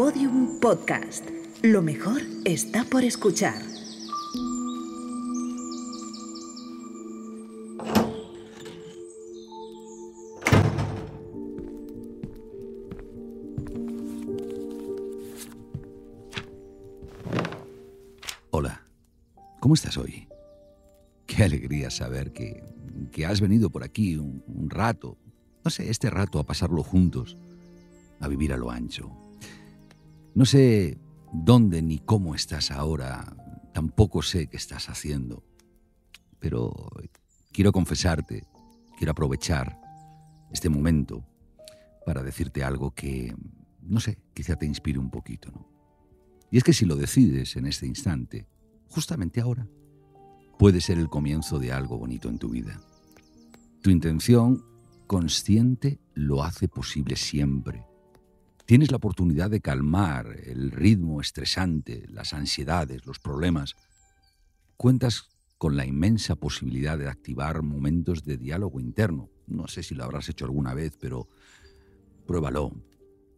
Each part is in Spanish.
Podium Podcast. Lo mejor está por escuchar. Hola, ¿cómo estás hoy? Qué alegría saber que, que has venido por aquí un, un rato, no sé, este rato a pasarlo juntos, a vivir a lo ancho. No sé dónde ni cómo estás ahora, tampoco sé qué estás haciendo, pero quiero confesarte, quiero aprovechar este momento para decirte algo que, no sé, quizá te inspire un poquito, ¿no? Y es que si lo decides en este instante, justamente ahora, puede ser el comienzo de algo bonito en tu vida. Tu intención consciente lo hace posible siempre. Tienes la oportunidad de calmar el ritmo estresante, las ansiedades, los problemas. Cuentas con la inmensa posibilidad de activar momentos de diálogo interno. No sé si lo habrás hecho alguna vez, pero pruébalo.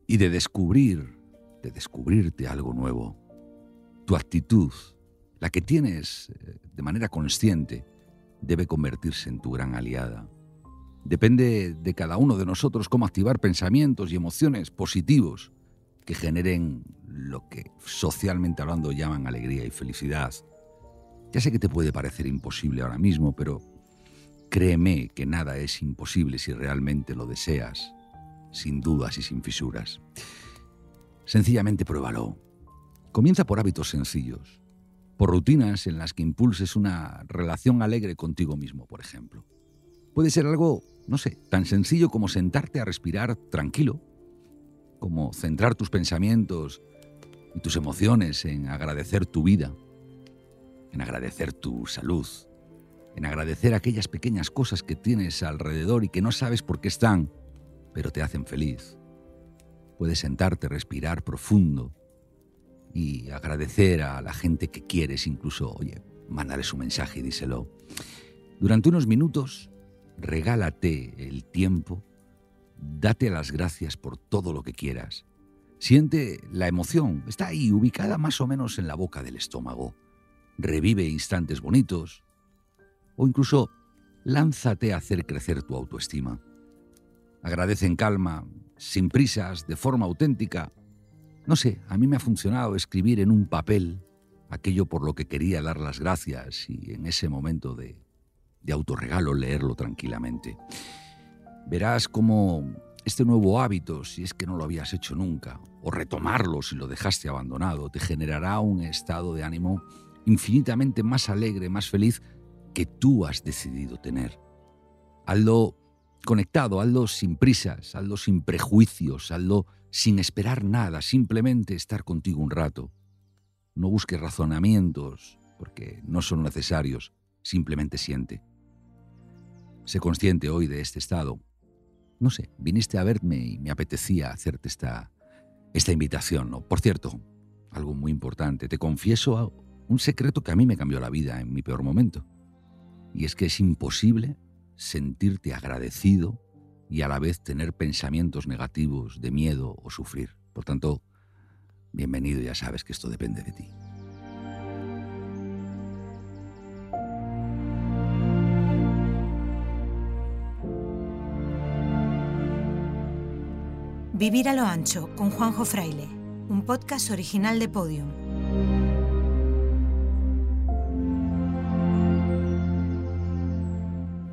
Y de descubrir, de descubrirte algo nuevo. Tu actitud, la que tienes eh, de manera consciente, debe convertirse en tu gran aliada. Depende de cada uno de nosotros cómo activar pensamientos y emociones positivos que generen lo que socialmente hablando llaman alegría y felicidad. Ya sé que te puede parecer imposible ahora mismo, pero créeme que nada es imposible si realmente lo deseas, sin dudas y sin fisuras. Sencillamente pruébalo. Comienza por hábitos sencillos, por rutinas en las que impulses una relación alegre contigo mismo, por ejemplo. Puede ser algo, no sé, tan sencillo como sentarte a respirar tranquilo, como centrar tus pensamientos y tus emociones en agradecer tu vida, en agradecer tu salud, en agradecer aquellas pequeñas cosas que tienes alrededor y que no sabes por qué están, pero te hacen feliz. Puedes sentarte, respirar profundo y agradecer a la gente que quieres, incluso, oye, mandarles un mensaje y díselo. Durante unos minutos, regálate el tiempo, date las gracias por todo lo que quieras. Siente la emoción, está ahí, ubicada más o menos en la boca del estómago. Revive instantes bonitos o incluso lánzate a hacer crecer tu autoestima. Agradece en calma, sin prisas, de forma auténtica. No sé, a mí me ha funcionado escribir en un papel aquello por lo que quería dar las gracias y en ese momento de, de autorregalo leerlo tranquilamente. Verás cómo este nuevo hábito, si es que no lo habías hecho nunca, o retomarlo si lo dejaste abandonado, te generará un estado de ánimo infinitamente más alegre, más feliz que tú has decidido tener. Hazlo conectado, hazlo sin prisas, hazlo sin prejuicios, hazlo sin esperar nada, simplemente estar contigo un rato. No busques razonamientos, porque no son necesarios, simplemente siente. Sé consciente hoy de este estado. No sé, viniste a verme y me apetecía hacerte esta, esta invitación. ¿no? Por cierto, algo muy importante, te confieso un secreto que a mí me cambió la vida en mi peor momento. Y es que es imposible sentirte agradecido y a la vez tener pensamientos negativos de miedo o sufrir. Por tanto, bienvenido, ya sabes que esto depende de ti. Vivir a lo ancho con Juanjo Fraile, un podcast original de Podium.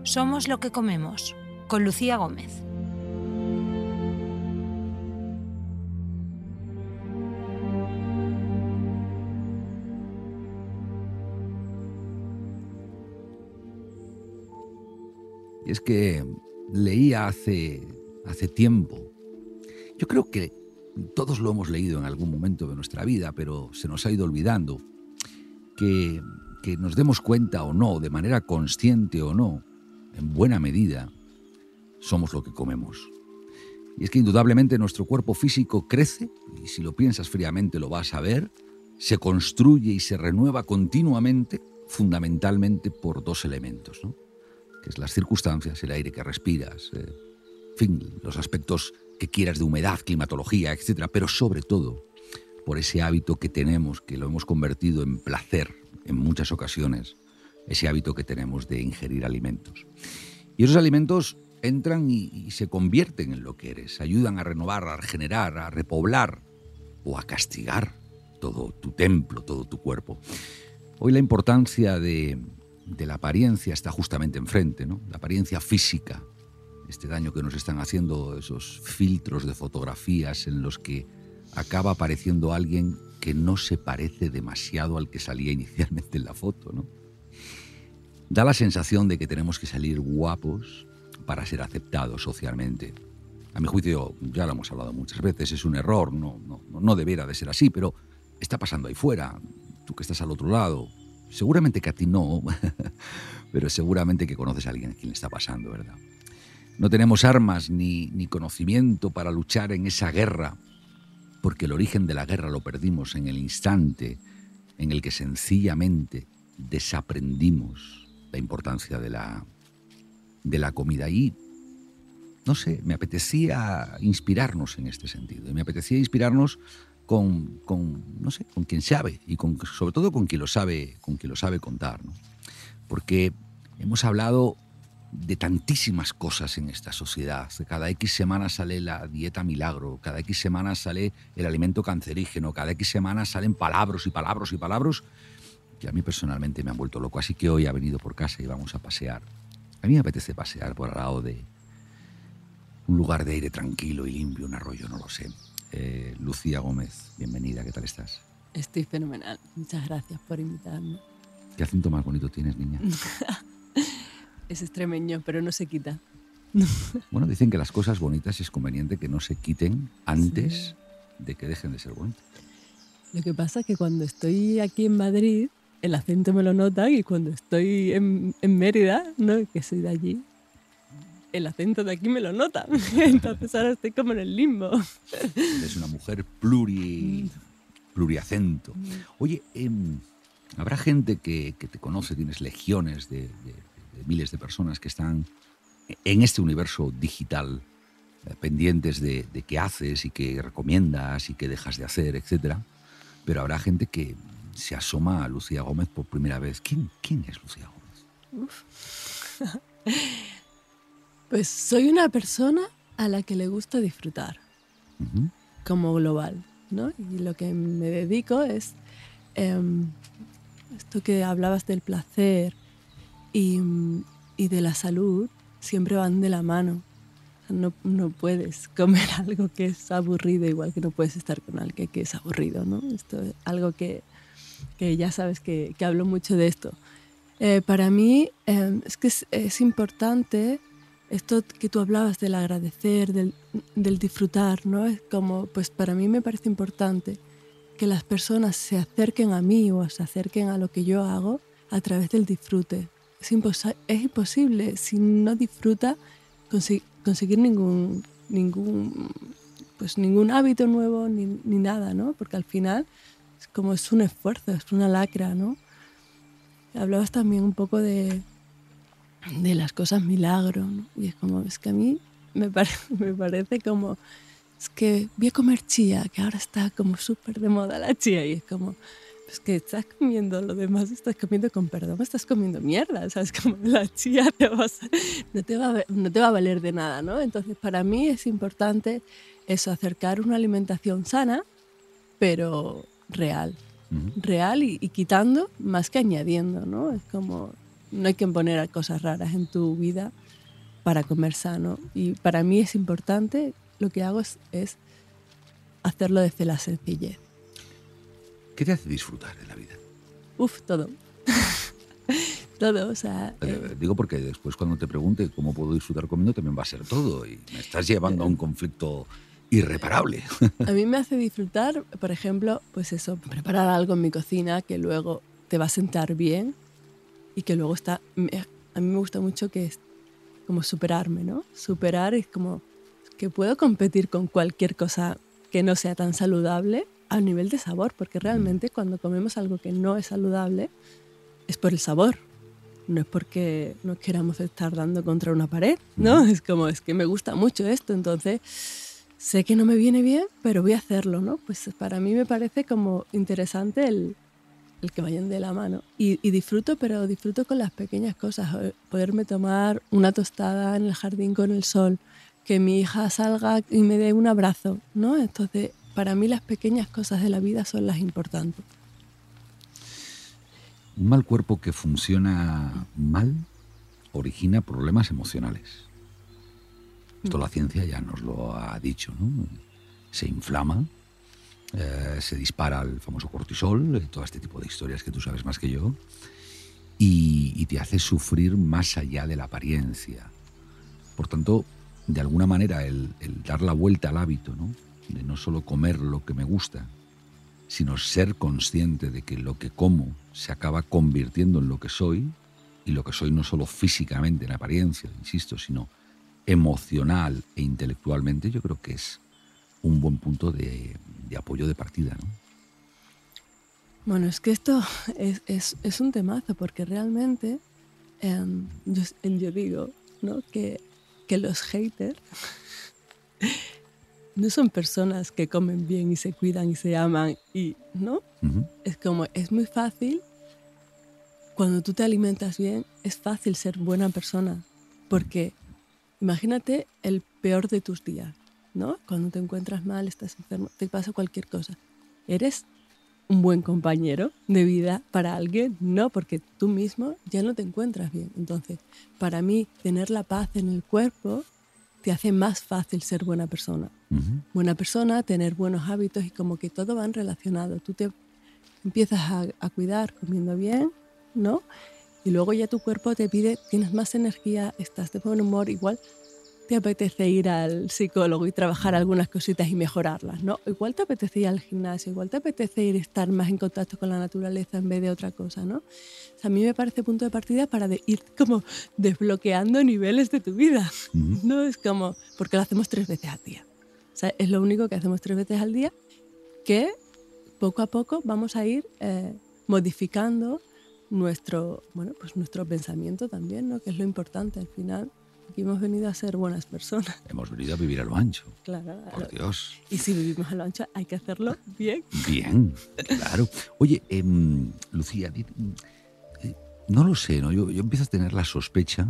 Somos lo que comemos, con Lucía Gómez. Y es que leía hace, hace tiempo, yo creo que todos lo hemos leído en algún momento de nuestra vida, pero se nos ha ido olvidando, que, que nos demos cuenta o no, de manera consciente o no, en buena medida, somos lo que comemos. Y es que indudablemente nuestro cuerpo físico crece, y si lo piensas fríamente lo vas a ver, se construye y se renueva continuamente, fundamentalmente por dos elementos, ¿no? que es las circunstancias, el aire que respiras, eh, en fin, los aspectos que quieras de humedad, climatología, etc. Pero sobre todo, por ese hábito que tenemos, que lo hemos convertido en placer en muchas ocasiones, ese hábito que tenemos de ingerir alimentos. Y esos alimentos entran y, se convierten en lo que eres, ayudan a renovar, a regenerar, a repoblar o a castigar todo tu templo, todo tu cuerpo. Hoy la importancia de, de la apariencia está justamente enfrente, ¿no? La apariencia física, este daño que nos están haciendo esos filtros de fotografías en los que acaba apareciendo alguien que no se parece demasiado al que salía inicialmente en la foto, ¿no? Da la sensación de que tenemos que salir guapos para ser aceptados socialmente. A mi juicio, ya lo hemos hablado muchas veces, es un error, no, no, no deberá de ser así, pero está pasando ahí fuera, tú que estás al otro lado, seguramente que a ti no, pero seguramente que conoces a alguien a quien le está pasando, ¿verdad? No tenemos armas ni, ni conocimiento para luchar en esa guerra, porque el origen de la guerra lo perdimos en el instante en el que sencillamente desaprendimos la importancia de la, de la comida. Y, no sé, me apetecía inspirarnos en este sentido. Y me apetecía inspirarnos con, con, no sé, con quien sabe y con, sobre todo con quien lo sabe, con quien lo sabe contar. Porque hemos hablado de tantísimas cosas en esta sociedad. Cada X semanas sale la dieta milagro, cada X semanas sale el alimento cancerígeno, cada X semanas salen palabras y palabras y palabras que a mí personalmente me han vuelto loco. Así que hoy ha venido por casa y vamos a pasear. A mí me apetece pasear por al lado de un lugar de aire tranquilo y limpio, un arroyo, no lo sé. Eh, Lucía Gómez, bienvenida, ¿qué tal estás? Estoy fenomenal. Muchas gracias por invitarme. ¿Qué acento más bonito tienes, niña? es extremeño, pero no se quita. bueno, dicen que las cosas bonitas es conveniente que no se quiten antes de que dejen de ser bonitas. Lo que pasa es que cuando estoy aquí en Madrid, el acento me lo nota y cuando estoy en, Mérida, ¿no? que soy de allí, el acento de aquí me lo nota. Entonces ahora estoy como en el limbo. Es una mujer pluri, pluriacento. Mm. Oye, em, habrá gente que, te conoce, tienes legiones de miles de personas que están en este universo digital, eh, pendientes de, qué haces y qué recomiendas y qué dejas de hacer, etc. Pero habrá gente que se asoma a Lucía Gómez por primera vez. ¿Quién, quién es Lucía Gómez? pues soy una persona a la que le gusta disfrutar, como global, ¿no? Y lo que me dedico es em, esto que hablabas del placer, y, y de la salud siempre van de la mano. no, no, puedes comer algo que es aburrido igual que no puedes estar con alguien que es aburrido, ¿no? Esto es algo que, que ya sabes que, que, hablo mucho de esto. Eh, para mí eh, es que es, es, importante esto que tú hablabas del agradecer, del, del, disfrutar, ¿no? Es como, pues para mí me parece importante que las personas se acerquen a mí o se acerquen a lo que yo hago a través del disfrute, es, imposible si no disfruta conseguir ningún, ningún, pues ningún hábito nuevo ni, nada, ¿no? Porque al final es como es un esfuerzo, es una lacra, ¿no? Hablabas también un poco de, de las cosas milagro, ¿no? Y es como, es que a mí me, me parece como, es que voy a comer chía, que ahora está como súper de moda la chía, y es como, pues que estás comiendo lo demás, estás comiendo con perdón, estás comiendo mierda, ¿sabes? Como la chía te no, te va a, no te va a valer de nada, ¿no? Entonces, para mí es importante eso, acercar una alimentación sana, pero real. Real y, quitando más que añadiendo, ¿no? Es como, no hay que poner cosas raras en tu vida para comer sano. Y para mí es importante, lo que hago es, es hacerlo desde la sencillez. ¿Qué te hace disfrutar de la vida? Uf, todo. todo, o sea... Eh, eh, digo porque después cuando te pregunte cómo puedo disfrutar comiendo también va a ser todo y me estás llevando a un conflicto irreparable. a mí me hace disfrutar, por ejemplo, pues eso, preparar algo en mi cocina que luego te va a sentar bien y que luego está... A mí me gusta mucho que es como superarme, ¿no? Superar es como que puedo competir con cualquier cosa que no sea tan saludable a nivel de sabor, porque realmente cuando comemos algo que no es saludable es por el sabor, no es porque nos queramos estar dando contra una pared, ¿no? Es como, es que me gusta mucho esto, entonces sé que no me viene bien, pero voy a hacerlo, ¿no? Pues para mí me parece como interesante el, el que vayan de la mano. Y, y, disfruto, pero disfruto con las pequeñas cosas. Poderme tomar una tostada en el jardín con el sol, que mi hija salga y me dé un abrazo, ¿no? Entonces, para mí las pequeñas cosas de la vida son las importantes. Un mal cuerpo que funciona mal origina problemas emocionales. Esto la ciencia ya nos lo ha dicho, ¿no? Se inflama, eh, se dispara el famoso cortisol, eh, todo este tipo de historias que tú sabes más que yo, y, te hace sufrir más allá de la apariencia. Por tanto, de alguna manera, el, el, dar la vuelta al hábito, ¿no? De no solo comer lo que me gusta, sino ser consciente de que lo que como se acaba convirtiendo en lo que soy, y lo que soy no solo físicamente, en apariencia, insisto, sino emocional e intelectualmente, yo creo que es un buen punto de, de apoyo de partida. ¿no? Bueno, es que esto es, es, es un temazo porque realmente eh, yo, yo, digo ¿no? que, que los haters no son personas que comen bien y se cuidan y se aman y no uh -huh. es como es muy fácil cuando tú te alimentas bien es fácil ser buena persona porque imagínate el peor de tus días ¿no? Cuando te encuentras mal, estás enfermo, te pasa cualquier cosa. ¿Eres un buen compañero de vida para alguien? No, porque tú mismo ya no te encuentras bien. Entonces, para mí, tener la paz en el cuerpo te hace más fácil ser buena persona. Uh -huh. Buena persona, tener buenos hábitos y como que todo van relacionado. Tú te empiezas a, a cuidar comiendo bien, ¿no? Y luego ya tu cuerpo te pide, tienes más energía, estás de buen humor, igual te apetece ir al psicólogo y trabajar algunas cositas y mejorarlas, ¿no? Igual te apetece ir al gimnasio, igual te apetece ir a estar más en contacto con la naturaleza en vez de otra cosa, ¿no? O sea, a mí me parece punto de partida para de ir como desbloqueando niveles de tu vida, uh -huh. ¿no? Es como, porque lo hacemos tres veces al día. O sea, es lo único que hacemos tres veces al día que poco a poco vamos a ir eh, modificando nuestro, bueno, pues nuestro pensamiento también, ¿no? Que es lo importante al final Aquí hemos venido a ser buenas personas. Hemos venido a vivir a lo ancho. Claro. Por Dios. Y si vivimos a lo ancho, hay que hacerlo bien. Bien, claro. Oye, eh, Lucía, eh, no lo sé, ¿no? Yo, yo, empiezo a tener la sospecha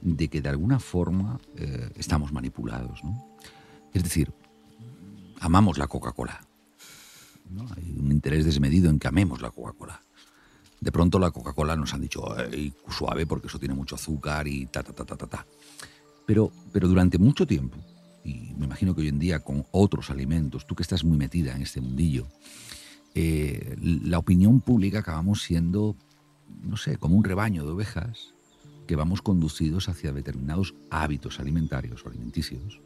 de que de alguna forma eh, estamos manipulados, ¿no? Es decir, amamos la Coca-Cola. ¿no? Hay un interés desmedido en que amemos la Coca-Cola. De pronto la Coca-Cola nos han dicho suave porque eso tiene mucho azúcar y ta, ta, ta, ta, ta, ta. Pero, pero durante mucho tiempo, y me imagino que hoy en día con otros alimentos, tú que estás muy metida en este mundillo, eh, la opinión pública acabamos siendo, no sé, como un rebaño de ovejas que vamos conducidos hacia determinados hábitos alimentarios o alimenticios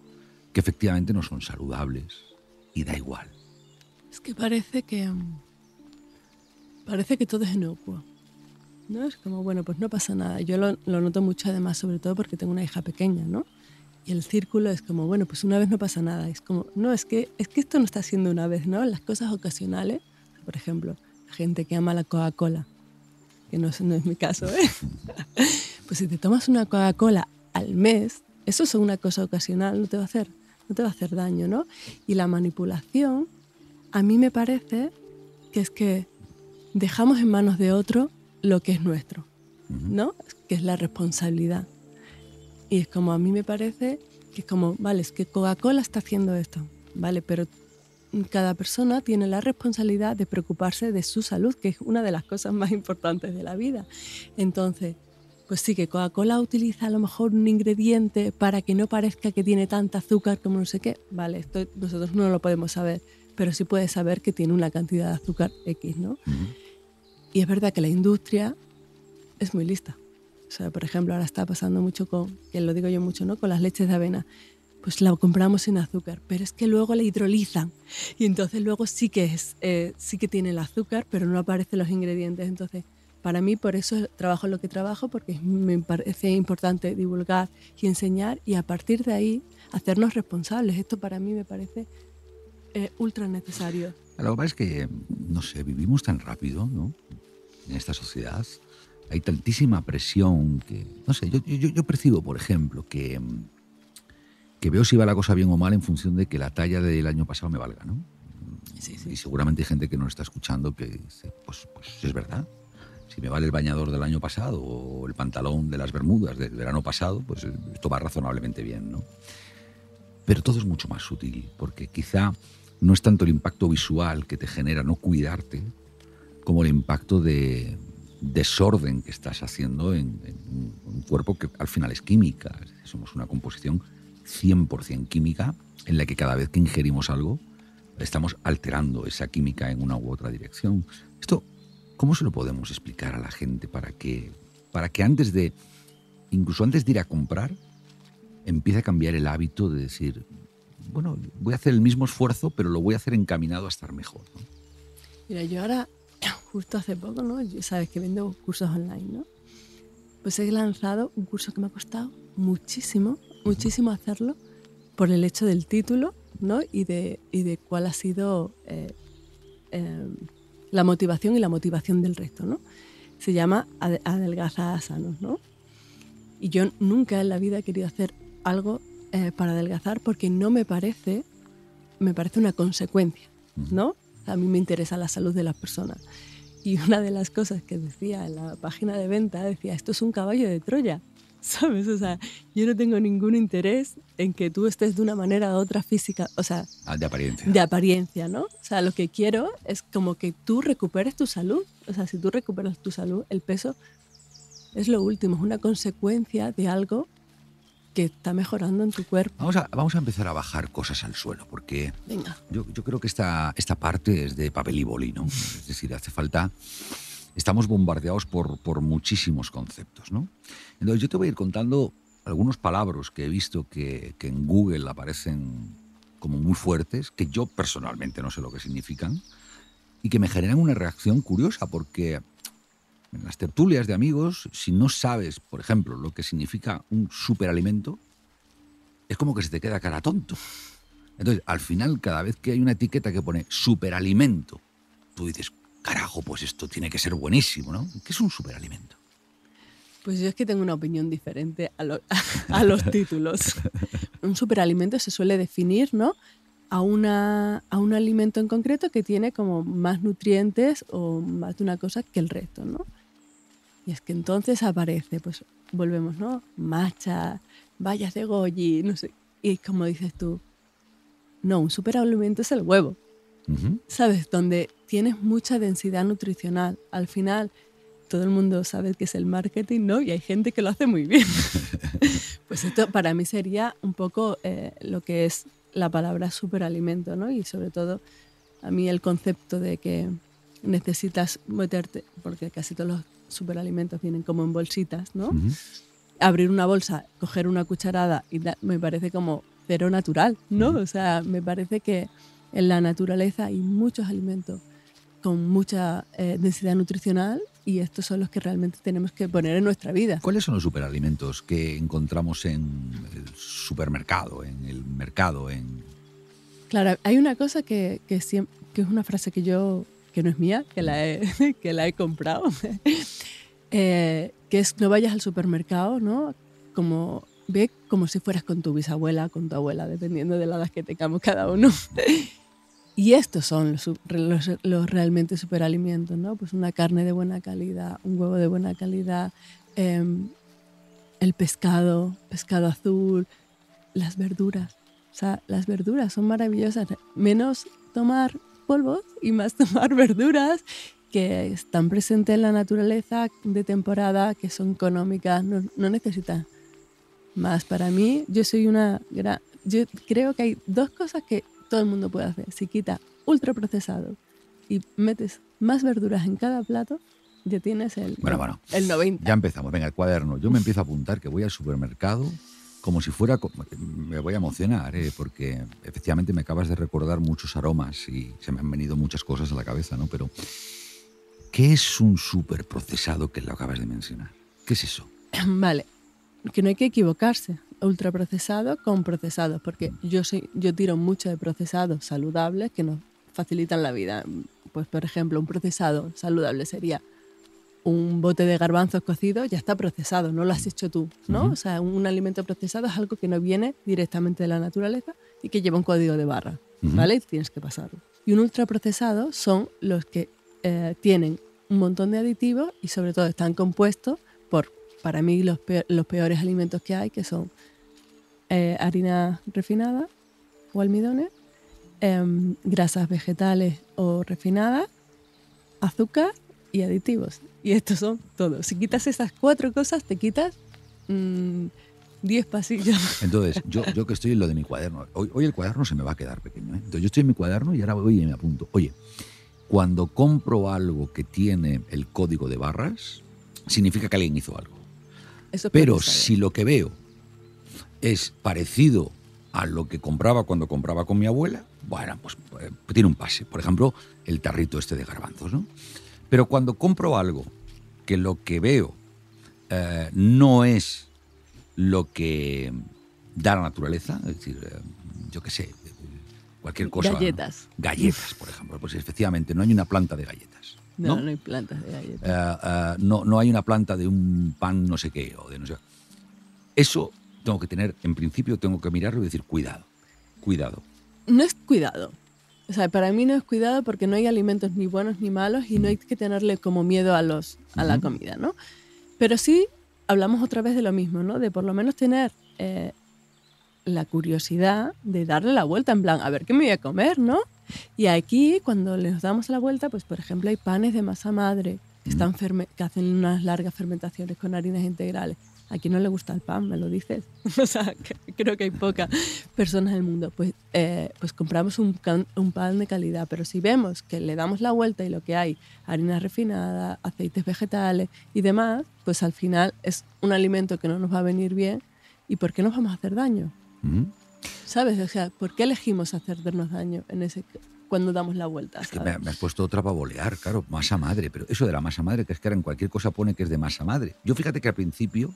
que efectivamente no son saludables y da igual. Es que parece que parece que todo es inocuo. ¿no? Es como, bueno, pues no pasa nada. Yo lo, lo, noto mucho además, sobre todo porque tengo una hija pequeña, ¿no? Y el círculo es como, bueno, pues una vez no pasa nada. Es como, no, es que, es que esto no está siendo una vez, ¿no? Las cosas ocasionales, por ejemplo, la gente que ama la Coca-Cola, que no, no es mi caso, ¿eh? pues si te tomas una Coca-Cola al mes, eso es una cosa ocasional, no te va a hacer, no te va a hacer daño, ¿no? Y la manipulación, a mí me parece que es que dejamos en manos de otro lo que es nuestro, ¿no? Que es la responsabilidad. Y es como a mí me parece que es como, vale, es que Coca-Cola está haciendo esto, vale, pero cada persona tiene la responsabilidad de preocuparse de su salud, que es una de las cosas más importantes de la vida. Entonces, pues sí que Coca-Cola utiliza a lo mejor un ingrediente para que no parezca que tiene tanta azúcar como no sé qué, vale, esto nosotros no lo podemos saber, pero sí puedes saber que tiene una cantidad de azúcar X, ¿no? Uh -huh. Y es verdad que la industria es muy lista. O sea, por ejemplo, ahora está pasando mucho con, que lo digo yo mucho, ¿no? Con las leches de avena. Pues la compramos sin azúcar, pero es que luego la hidrolizan y entonces luego sí que es, eh, sí que tiene el azúcar, pero no aparecen los ingredientes. Entonces, para mí por eso trabajo lo que trabajo, porque me parece importante divulgar y enseñar y a partir de ahí hacernos responsables. Esto para mí me parece eh, ultra necesario. Lo que pasa es que, no sé, vivimos tan rápido, ¿no? En esta sociedad hay tantísima presión que, no sé, yo, yo, yo percibo, por ejemplo, que, que veo si va la cosa bien o mal en función de que la talla del año pasado me valga, ¿no? Y seguramente hay gente que nos está escuchando que dice, pues, pues es verdad. Si me vale el bañador del año pasado o el pantalón de las Bermudas del verano pasado, pues esto va razonablemente bien, ¿no? Pero todo es mucho más sutil, porque quizá no es tanto el impacto visual que te genera no cuidarte, como el impacto de desorden que estás haciendo en, un cuerpo que al final es química. Somos una composición 100% química en la que cada vez que ingerimos algo estamos alterando esa química en una u otra dirección. Esto, ¿cómo se lo podemos explicar a la gente para que, para que antes de, incluso antes de ir a comprar, empiece a cambiar el hábito de decir, bueno, voy a hacer el mismo esfuerzo, pero lo voy a hacer encaminado a estar mejor. Mira, yo ahora, justo hace poco, ¿no? sabes que vendo cursos online, ¿no? Pues he lanzado un curso que me ha costado muchísimo, muchísimo hacerlo por el hecho del título, ¿no? Y de, y de cuál ha sido eh, em, la motivación y la motivación del resto, ¿no? Se llama Adelgaza Sanos, ¿no? Y yo nunca en la vida he querido hacer algo eh, para adelgazar porque no me parece, me parece una consecuencia, ¿no? A mí me interesa la salud de las personas. Y una de las cosas que decía en la página de venta decía, esto es un caballo de Troya, ¿sabes? O sea, yo no tengo ningún interés en que tú estés de una manera u otra física, o sea... Ah, de apariencia. De apariencia, ¿no? O sea, lo que quiero es como que tú recuperes tu salud. O sea, si tú recuperas tu salud, el peso es lo último, es una consecuencia de algo que está mejorando en tu cuerpo. Vamos a, vamos a empezar a bajar cosas al suelo, porque Yo, yo, creo que esta, esta parte es de papel y boli, ¿no? Es decir, hace falta... Estamos bombardeados por, por muchísimos conceptos, ¿no? Entonces yo te voy a ir contando algunos palabras que he visto que, que en Google aparecen como muy fuertes, que yo personalmente no sé lo que significan, y que me generan una reacción curiosa, porque en las tertulias de amigos, si no sabes, por ejemplo, lo que significa un superalimento, es como que se te queda cara tonto. Entonces, al final, cada vez que hay una etiqueta que pone superalimento, tú dices, carajo, pues esto tiene que ser buenísimo, ¿no? ¿Qué es un superalimento? Pues yo es que tengo una opinión diferente a, los títulos. un superalimento se suele definir, ¿no? A, una, a un alimento en concreto que tiene como más nutrientes o más de una cosa que el resto, ¿no? Y es que entonces aparece, pues volvemos, ¿no? Macha, vallas de goji, no sé. Y como dices tú, no, un superalimento es el huevo. ¿Sabes? Donde tienes mucha densidad nutricional. Al final, todo el mundo sabe que es el marketing, ¿no? Y hay gente que lo hace muy bien. pues esto para mí sería un poco eh, lo que es la palabra superalimento, ¿no? Y sobre todo, a mí el concepto de que necesitas meterte, porque casi todos los superalimentos vienen como en bolsitas, ¿no? Abrir una bolsa, coger una cucharada y me parece como cero natural, ¿no? O sea, me parece que en la naturaleza hay muchos alimentos con mucha eh, densidad nutricional y estos son los que realmente tenemos que poner en nuestra vida. ¿Cuáles son los superalimentos que encontramos en el supermercado, en el mercado? En... Claro, hay una cosa que, que, que es una frase que yo que no es mía, que la he, que la he comprado, eh, que es no vayas al supermercado, ¿no? Como, ve como si fueras con tu bisabuela, con tu abuela, dependiendo de la edad que tengamos cada uno. y estos son los, los, realmente superalimentos, ¿no? Pues una carne de buena calidad, un huevo de buena calidad, em, el pescado, pescado azul, las verduras. O sea, las verduras son maravillosas. Menos tomar polvos y más tomar verduras que están presentes en la naturaleza de temporada, que son económicas, no, no necesitan más. Para mí, yo soy una gran... Yo creo que hay dos cosas que todo el mundo puede hacer. Si quita ultraprocesado y metes más verduras en cada plato, ya tienes el, bueno, bueno, el 90. Ya empezamos. Venga, el cuaderno. Yo me empiezo a apuntar que voy al supermercado como si fuera, me voy a emocionar, ¿eh? porque efectivamente me acabas de recordar muchos aromas y se me han venido muchas cosas a la cabeza, ¿no? Pero, ¿qué es un superprocesado que lo acabas de mencionar? ¿Qué es eso? Vale, que no hay que equivocarse, ultraprocesado con procesados, porque yo, soy, yo tiro mucho de procesados saludables que nos facilitan la vida. Pues, por ejemplo, un procesado saludable sería un bote de garbanzos cocidos ya está procesado, no lo has hecho tú, ¿no? O sea, un alimento procesado es algo que no viene directamente de la naturaleza y que lleva un código de barra, ¿vale? Y tienes que pasarlo. Y un ultraprocesado son los que eh, tienen un montón de aditivos y sobre todo están compuestos por, para mí, los, los peores alimentos que hay, que son eh, harina refinada o almidones, em, grasas vegetales o refinadas, azúcar y aditivos. Y estos son todos. Si quitas esas cuatro cosas, te quitas 10 mm, pasillos. Entonces, yo, yo que estoy en lo de mi cuaderno, hoy, hoy el cuaderno se me va a quedar pequeño. ¿eh? Entonces, yo estoy en mi cuaderno y ahora voy y me apunto. Oye, cuando compro algo que tiene el código de barras, significa que alguien hizo algo. Pero si lo que veo es parecido a lo que compraba cuando compraba con mi abuela, bueno, pues eh, tiene un pase. Por ejemplo, el tarrito este de garbanzos, ¿no? Pero cuando compro algo que lo que veo eh, no es lo que da la naturaleza, es decir, eh, yo qué sé, cualquier cosa. Galletas. Galletas, por ejemplo. Pues efectivamente, no hay una planta de galletas. No, no, hay plantas de galletas. Eh, no, no hay una planta de un pan no sé qué o de no sé. Eso tengo que tener, en principio, tengo que mirarlo y decir, cuidado, cuidado. No es cuidado. O sea, para mí no es cuidado porque no hay alimentos ni buenos ni malos y no hay que tenerle como miedo a, los, a la comida, ¿no? Pero sí hablamos otra vez de lo mismo, ¿no? De por lo menos tener eh, la curiosidad de darle la vuelta en plan, a ver qué me voy a comer, ¿no? Y aquí, cuando les damos la vuelta, pues por ejemplo hay panes de masa madre que, están que hacen unas largas fermentaciones con harinas integrales. ¿A quién no le gusta el pan? ¿Me lo dices? o sea, creo que hay pocas personas en el mundo. Pues, eh, pues compramos un, un, pan de calidad, pero si vemos que le damos la vuelta y lo que hay, harina refinada, aceites vegetales y demás, pues al final es un alimento que no nos va a venir bien y ¿por qué nos vamos a hacer daño? ¿Sabes? O sea, ¿por qué elegimos hacernos daño en ese cuando damos la vuelta. Es que me, has puesto otra para bolear, claro, masa madre, pero eso de la masa madre, que es que ahora en cualquier cosa pone que es de masa madre. Yo fíjate que al principio,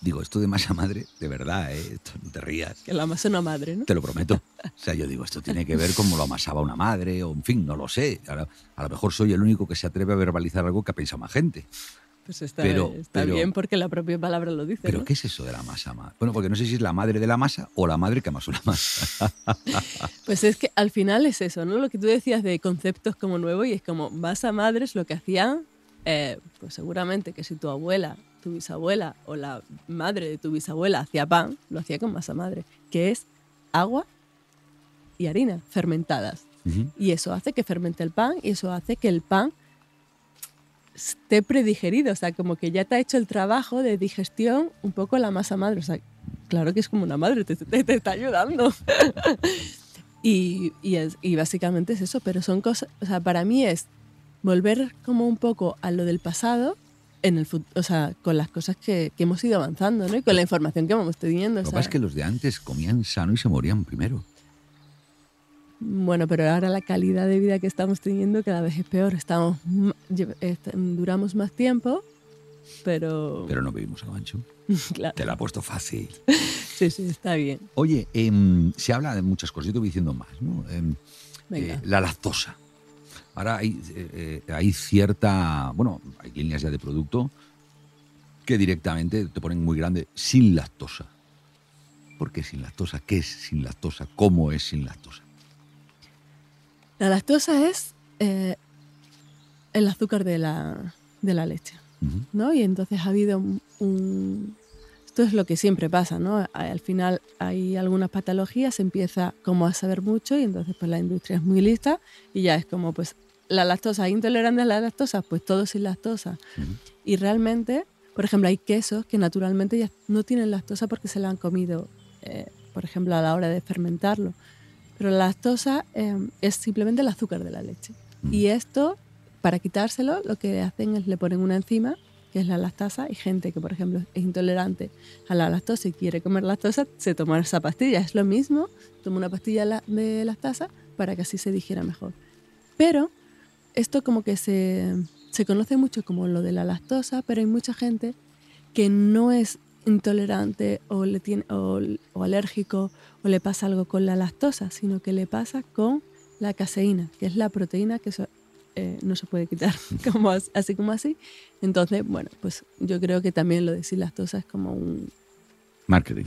digo, esto de masa madre, de verdad, ¿eh? no te rías. Que la masa una madre, ¿no? Te lo prometo. O sea, yo digo, esto tiene que ver cómo lo amasaba una madre, o en fin, no lo sé. a lo mejor soy el único que se atreve a verbalizar algo que ha pensado más gente. Pues está, está bien porque la propia palabra lo dice. ¿Pero qué es eso de la masa madre? Bueno, porque no sé si es la madre de la masa o la madre que amasó la masa. pues es que al final es eso, ¿no? Lo que tú decías de conceptos como nuevo y es como masa madre es lo que hacían, eh, pues seguramente que si tu abuela, tu bisabuela o la madre de tu bisabuela hacía pan, lo hacía con masa madre, que es agua y harina fermentadas. Y eso hace que fermente el pan y eso hace que el pan esté predigerido, o sea, como que ya te ha hecho el trabajo de digestión un poco la masa madre, o sea, claro que es como una madre, te, te, está ayudando. y, y, es, y básicamente es eso, pero son cosas, o sea, para mí es volver como un poco a lo del pasado, en el o sea, con las cosas que, que, hemos ido avanzando, ¿no? Y con la información que vamos teniendo. Lo que pasa es que los de antes comían sano y se morían primero. Bueno, pero ahora la calidad de vida que estamos teniendo cada vez es peor. Estamos, duramos más tiempo, pero... Pero no vivimos a lo ancho. claro. Te la ha puesto fácil. sí, sí, está bien. Oye, em, se habla de muchas cosas, yo te voy diciendo más. ¿no? Em, eh, la lactosa. Ahora hay, eh, eh, hay cierta, bueno, hay líneas ya de producto que directamente te ponen muy grande sin lactosa. ¿Por qué sin lactosa? ¿Qué es sin lactosa? ¿Cómo es sin lactosa? La lactosa es eh, el azúcar de la, de la leche, ¿no? Y entonces ha habido un, Esto es lo que siempre pasa, ¿no? Al final hay algunas patologías, se empieza como a saber mucho y entonces pues la industria es muy lista y ya es como pues la lactosa, intolerante a la lactosa, pues todo sin lactosa. Y realmente, por ejemplo, hay quesos que naturalmente ya no tienen lactosa porque se la han comido, eh, por ejemplo, a la hora de fermentarlo. Pero la lactosa em, es simplemente el azúcar de la leche. Mm. Y esto, para quitárselo, lo que hacen es le ponen una enzima, que es la lactasa, y gente que, por ejemplo, es intolerante a la lactosa y quiere comer lactosa, se toma esa pastilla. Es lo mismo, toma una pastilla de lactasa para que así se digiera mejor. Pero esto como que se, se conoce mucho como lo de la lactosa, pero hay mucha gente que no es intolerante o, le tiene, o, alérgico o le pasa algo con la lactosa, sino que le pasa con la caseína, que es la proteína que eh, no se puede quitar como así como así. Entonces, bueno, pues yo creo que también lo de sin lactosa es como un... Marketing.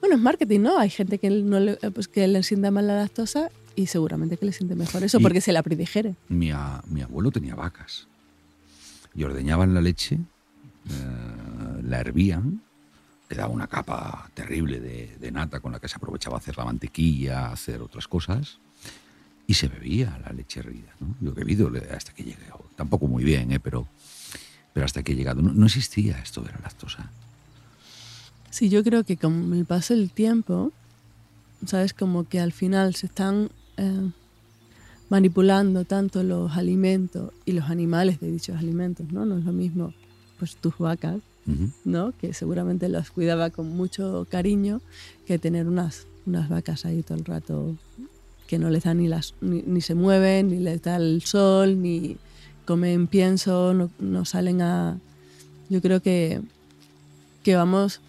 Bueno, es marketing, ¿no? Hay gente que, no le, pues que le sienta mal la lactosa y seguramente que le siente mejor eso, porque se la predigere. Mi, mi abuelo tenía vacas y ordeñaban la leche, eh, la hervían, le daba una capa terrible de, nata con la que se aprovechaba hacer la mantequilla, hacer otras cosas, y se bebía la leche hervida. ¿no? Yo he bebido hasta que llegué, tampoco muy bien, ¿eh? pero, pero hasta que he llegado. No, no existía esto de la lactosa. Sí, yo creo que con el paso del tiempo, sabes, como que al final se están eh, manipulando tanto los alimentos y los animales de dichos alimentos, ¿no? No es lo mismo, pues tus vacas, ¿no? Que seguramente las cuidaba con mucho cariño que tener unas, unas vacas ahí todo el rato que no les da ni las ni, se mueven, ni les da el sol, ni comen pienso, no, no salen a... Yo creo que, que vamos,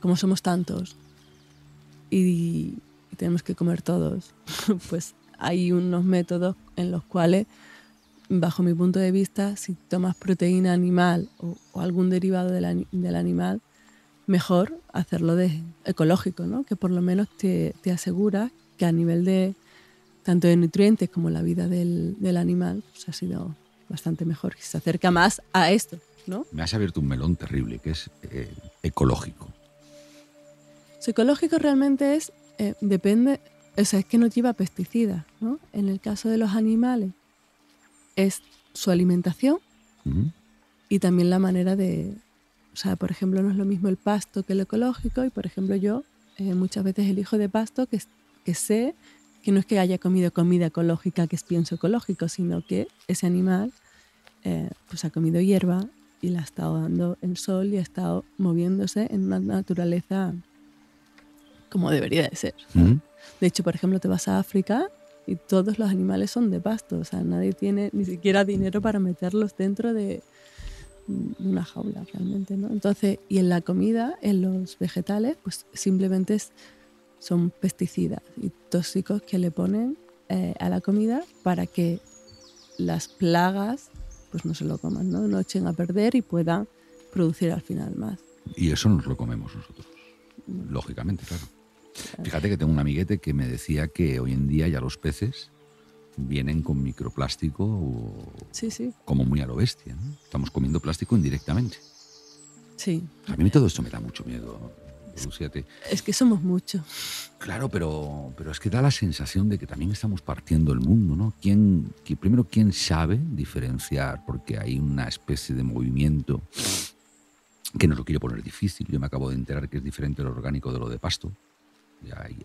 como somos tantos, y, tenemos que comer todos, pues hay unos métodos en los cuales, bajo mi punto de vista, si tomas proteína animal o, algún derivado del, del, animal, mejor hacerlo de ecológico, ¿no? que por lo menos te, te, asegura que a nivel de tanto de nutrientes como la vida del, del animal pues ha sido bastante mejor, que se acerca más a esto. ¿no? Me has abierto un melón terrible, que es eh, ecológico. ecológico realmente es, eh, depende, o sea, es que no lleva pesticidas, ¿no? En el caso de los animales es su alimentación y también la manera de, o sea, por ejemplo, no es lo mismo el pasto que el ecológico y, por ejemplo, yo eh, muchas veces elijo de pasto que, que sé que no es que haya comido comida ecológica que es pienso ecológico, sino que ese animal eh, pues ha comido hierba y le ha estado dando el sol y ha estado moviéndose en una naturaleza como debería de ser. De hecho, por ejemplo, te vas a África y todos los animales son de pasto, o sea, nadie tiene ni siquiera dinero para meterlos dentro de una jaula realmente, ¿no? Entonces, y en la comida, en los vegetales, pues simplemente son pesticidas y tóxicos que le ponen eh, a la comida para que las plagas pues no se lo coman, ¿no? No echen a perder y puedan producir al final más. Y eso nos lo comemos nosotros, lógicamente, claro. Fíjate que tengo un amiguete que me decía que hoy en día ya los peces vienen con microplástico sí, sí. como muy a lo bestia. ¿no? Estamos comiendo plástico indirectamente. Sí. A mí todo esto me da mucho miedo. Es que somos muchos. Claro, pero, pero es que da la sensación de que también estamos partiendo el mundo, ¿no? ¿Quién, primero, ¿quién sabe diferenciar? Porque hay una especie de movimiento que nos lo quiere poner difícil. Yo me acabo de enterar que es diferente lo orgánico de lo de pasto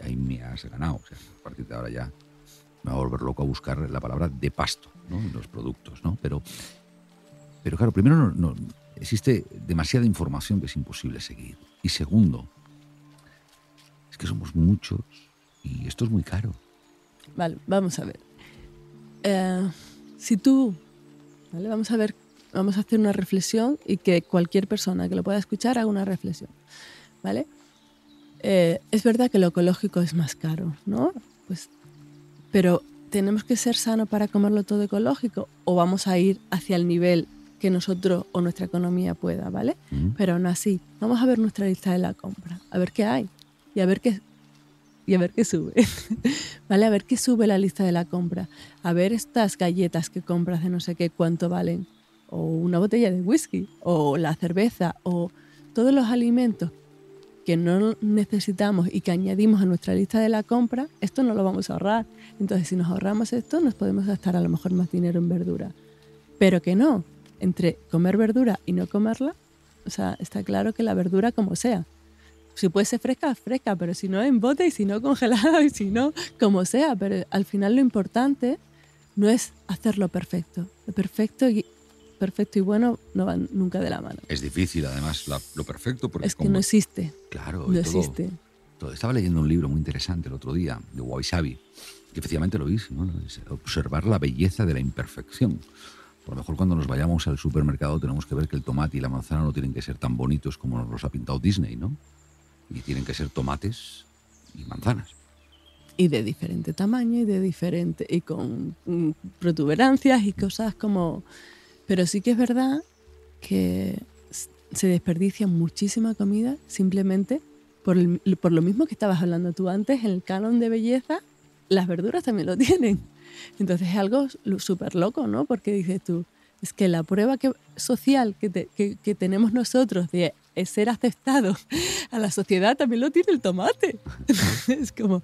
ahí, me has ganado. A partir de ahora ya me voy a volver loco a buscar la palabra de pasto ¿no? en los productos. ¿no? Pero, pero claro, primero no, existe demasiada información que es imposible seguir. Y segundo, es que somos muchos y esto es muy caro. Vale, vamos a ver. Eh, si tú, ¿vale? vamos a ver, vamos a hacer una reflexión y que cualquier persona que lo pueda escuchar haga una reflexión. ¿Vale? Eh, es verdad que lo ecológico es más caro, ¿no? Pues, pero ¿tenemos que ser sanos para comerlo todo ecológico o vamos a ir hacia el nivel que nosotros o nuestra economía pueda, ¿vale? Pero aún así, vamos a ver nuestra lista de la compra, a ver qué hay y a ver qué, y a ver qué sube, ¿vale? A ver qué sube la lista de la compra, a ver estas galletas que compras de no sé qué cuánto valen, o una botella de whisky, o la cerveza, o todos los alimentos que no necesitamos y que añadimos a nuestra lista de la compra, esto no lo vamos a ahorrar. Entonces, si nos ahorramos esto, nos podemos gastar a lo mejor más dinero en verdura. Pero que no, entre comer verdura y no comerla, o sea, está claro que la verdura como sea. Si puede ser fresca, fresca, pero si no en bote y si no congelada y si no, como sea. Pero al final lo importante no es hacerlo perfecto. Lo perfecto perfecto y bueno no van nunca de la mano. Es difícil, además, lo perfecto. Porque es que no existe. Claro, no existe. Estaba leyendo un libro muy interesante el otro día, de Wabi Sabi, que efectivamente lo hice, ¿no? observar la belleza de la imperfección. Por lo mejor cuando nos vayamos al supermercado tenemos que ver que el tomate y la manzana no tienen que ser tan bonitos como nos los ha pintado Disney, ¿no? Y tienen que ser tomates y manzanas. y de diferente tamaño y de diferente y con mm, protuberancias y cosas como pero sí que es verdad que se desperdicia muchísima comida simplemente por, por lo mismo que estabas hablando tú antes, el canon de belleza, las verduras también lo tienen. Entonces es algo súper loco, ¿no? Porque dices tú, es que la prueba que, social que, que, tenemos nosotros de ser aceptado a la sociedad también lo tiene el tomate. es como,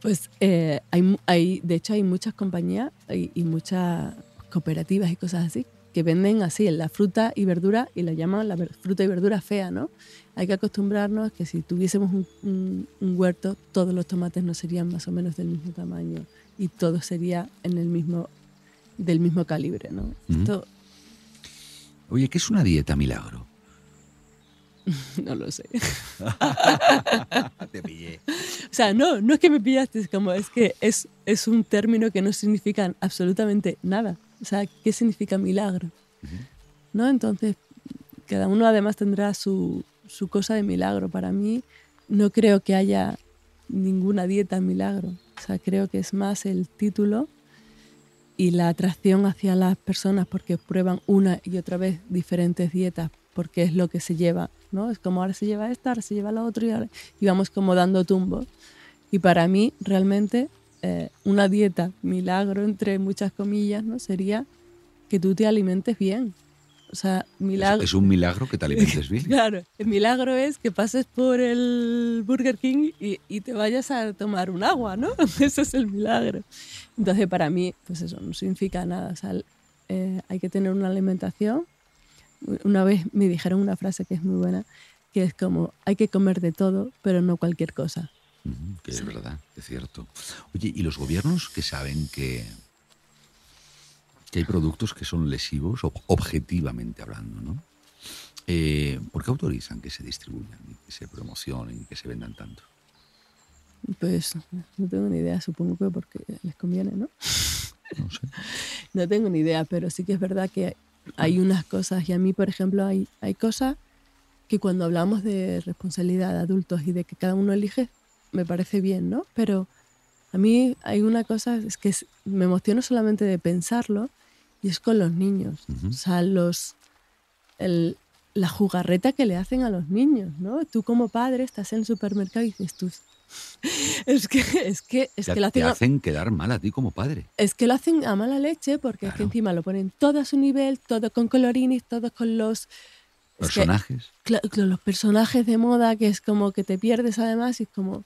pues eh, hay, hay, de hecho hay muchas compañías y muchas cooperativas y cosas así que venden así la fruta y verdura y la llaman la fruta y verdura fea, ¿no? Hay que acostumbrarnos a que si tuviésemos un, huerto, todos los tomates no serían más o menos del mismo tamaño y todo sería en el mismo, del mismo calibre, ¿no? Oye, ¿qué es una dieta milagro? no lo sé. Te pillé. O sea, no, no es que me pillaste, es como es que es, es un término que no significa absolutamente nada. O sea, ¿qué significa milagro? ¿No? Entonces, cada uno además tendrá su, su, cosa de milagro. Para mí, no creo que haya ninguna dieta milagro. O sea, creo que es más el título y la atracción hacia las personas porque prueban una y otra vez diferentes dietas porque es lo que se lleva, ¿no? Es como ahora se lleva esta, ahora se lleva la otra y, y vamos como dando tumbos. Y para mí, realmente, eh, una dieta milagro, entre muchas comillas, ¿no? Sería que tú te alimentes bien. O sea, milagro... Es, un milagro que te alimentes bien. claro, el milagro es que pases por el Burger King y, te vayas a tomar un agua, ¿no? Eso es el milagro. Entonces, para mí, pues eso no significa nada. O sea, eh, hay que tener una alimentación. Una vez me dijeron una frase que es muy buena, que es como, hay que comer de todo, pero no cualquier cosa que es verdad, es cierto. Oye, ¿y los gobiernos que saben que, que hay productos que son lesivos, objetivamente hablando, ¿no? Eh, ¿Por qué autorizan que se distribuyan, que se promocionen, que se vendan tanto? Pues no tengo ni idea, supongo que porque les conviene, ¿no? No sé. no tengo ni idea, pero sí que es verdad que hay unas cosas, y a mí, por ejemplo, hay, hay cosas que cuando hablamos de responsabilidad de adultos y de que cada uno elige, me parece bien, ¿no? Pero a mí hay una cosa, es que me emociono solamente de pensarlo y es con los niños. O sea, los, el, la jugarreta que le hacen a los niños, ¿no? Tú como padre estás en el supermercado y dices tú... Es que, es que, es que lo hacen, te hacen quedar mal a ti como padre. Es que lo hacen a mala leche porque es que encima lo ponen todo a su nivel, todo con colorines, todo con los personajes. los personajes de moda que es como que te pierdes además y es como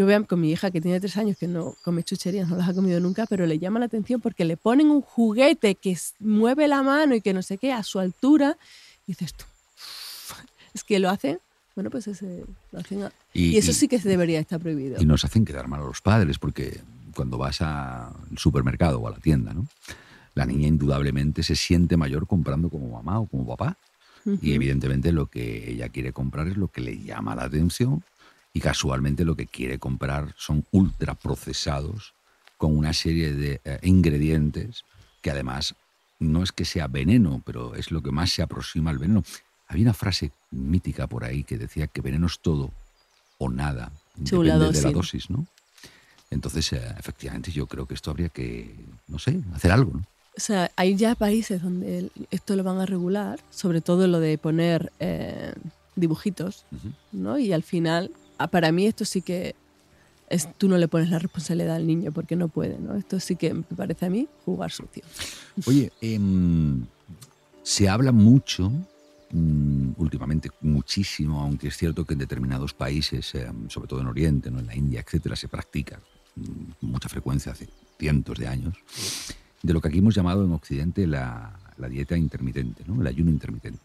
yo veo con mi hija que tiene tres años que no come chucherías, no las ha comido nunca, pero le llama la atención porque le ponen un juguete que mueve la mano y que no sé qué a su altura. Y dices tú, es que lo hacen. Bueno, pues ese, lo hacen. y, eso sí que debería estar prohibido. Y nos hacen quedar mal a los padres porque cuando vas al supermercado o a la tienda, ¿no? La niña indudablemente se siente mayor comprando como mamá o como papá. Y evidentemente lo que ella quiere comprar es lo que le llama la atención y casualmente lo que quiere comprar son ultraprocesados con una serie de eh, ingredientes que además no es que sea veneno, pero es lo que más se aproxima al veneno. Había una frase mítica por ahí que decía que veneno es todo o nada, depende de la dosis, ¿no? Entonces, eh, efectivamente, yo creo que esto habría que, no sé, hacer algo, ¿no? O sea, hay ya países donde esto lo van a regular, sobre todo lo de poner eh, dibujitos, ¿no? Y al final para mí esto sí que es, tú no le pones la responsabilidad al niño porque no puede, ¿no? Esto sí que me parece a mí jugar sucio. Oye, em, se habla mucho, mm, últimamente muchísimo, aunque es cierto que en determinados países, em, sobre todo en Oriente, en la India, etcétera, se practica mm, con mucha frecuencia hace cientos de años, de lo que aquí hemos llamado en Occidente la, dieta intermitente, ¿no? el ayuno intermitente.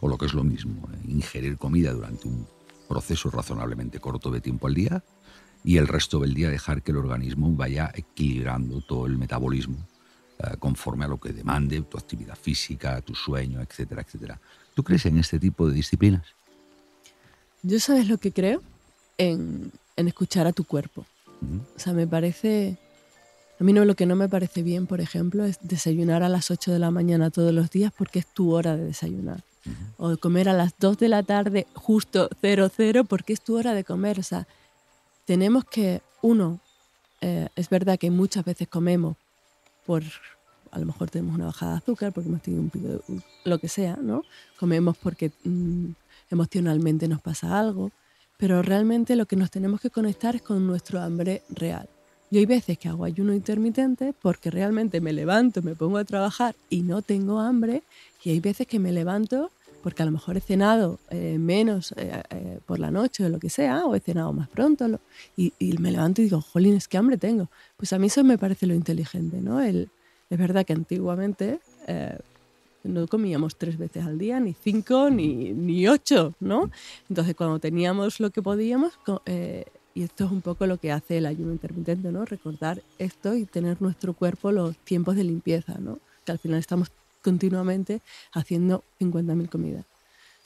O lo que es lo mismo, eh, ingerir comida durante un proceso razonablemente corto de tiempo al día y el resto del día dejar que el organismo vaya equilibrando todo el metabolismo eh, conforme a lo que demande tu actividad física, tu sueño, etcétera, etcétera. ¿Tú crees en este tipo de disciplinas? Yo sabes lo que creo en, escuchar a tu cuerpo. O sea, me parece... A mí no, lo que no me parece bien, por ejemplo, es desayunar a las 8 de la mañana todos los días porque es tu hora de desayunar o comer a las 2 de la tarde justo 00 porque es tu hora de comer. O sea, tenemos que, uno, eh, es verdad que muchas veces comemos por, a lo mejor tenemos una bajada de azúcar, porque hemos tenido un pico de lo que sea, ¿no? Comemos porque mm, emocionalmente nos pasa algo, pero realmente lo que nos tenemos que conectar es con nuestro hambre real. Y hay veces que hago ayuno intermitente porque realmente me levanto, me pongo a trabajar y no tengo hambre, y hay veces que me levanto porque a lo mejor he cenado eh, menos eh, eh, por la noche o lo que sea, o he cenado más pronto, y, me levanto y digo, jolín, es que hambre tengo. Pues a mí eso me parece lo inteligente, ¿no? El, es verdad que antiguamente no comíamos tres veces al día, ni cinco, ni, ni ocho, ¿no? Entonces cuando teníamos lo que podíamos, y esto es un poco lo que hace el ayuno intermitente, ¿no? Recordar esto y tener nuestro cuerpo los tiempos de limpieza, ¿no? Que al final estamos continuamente haciendo 50.000 comidas.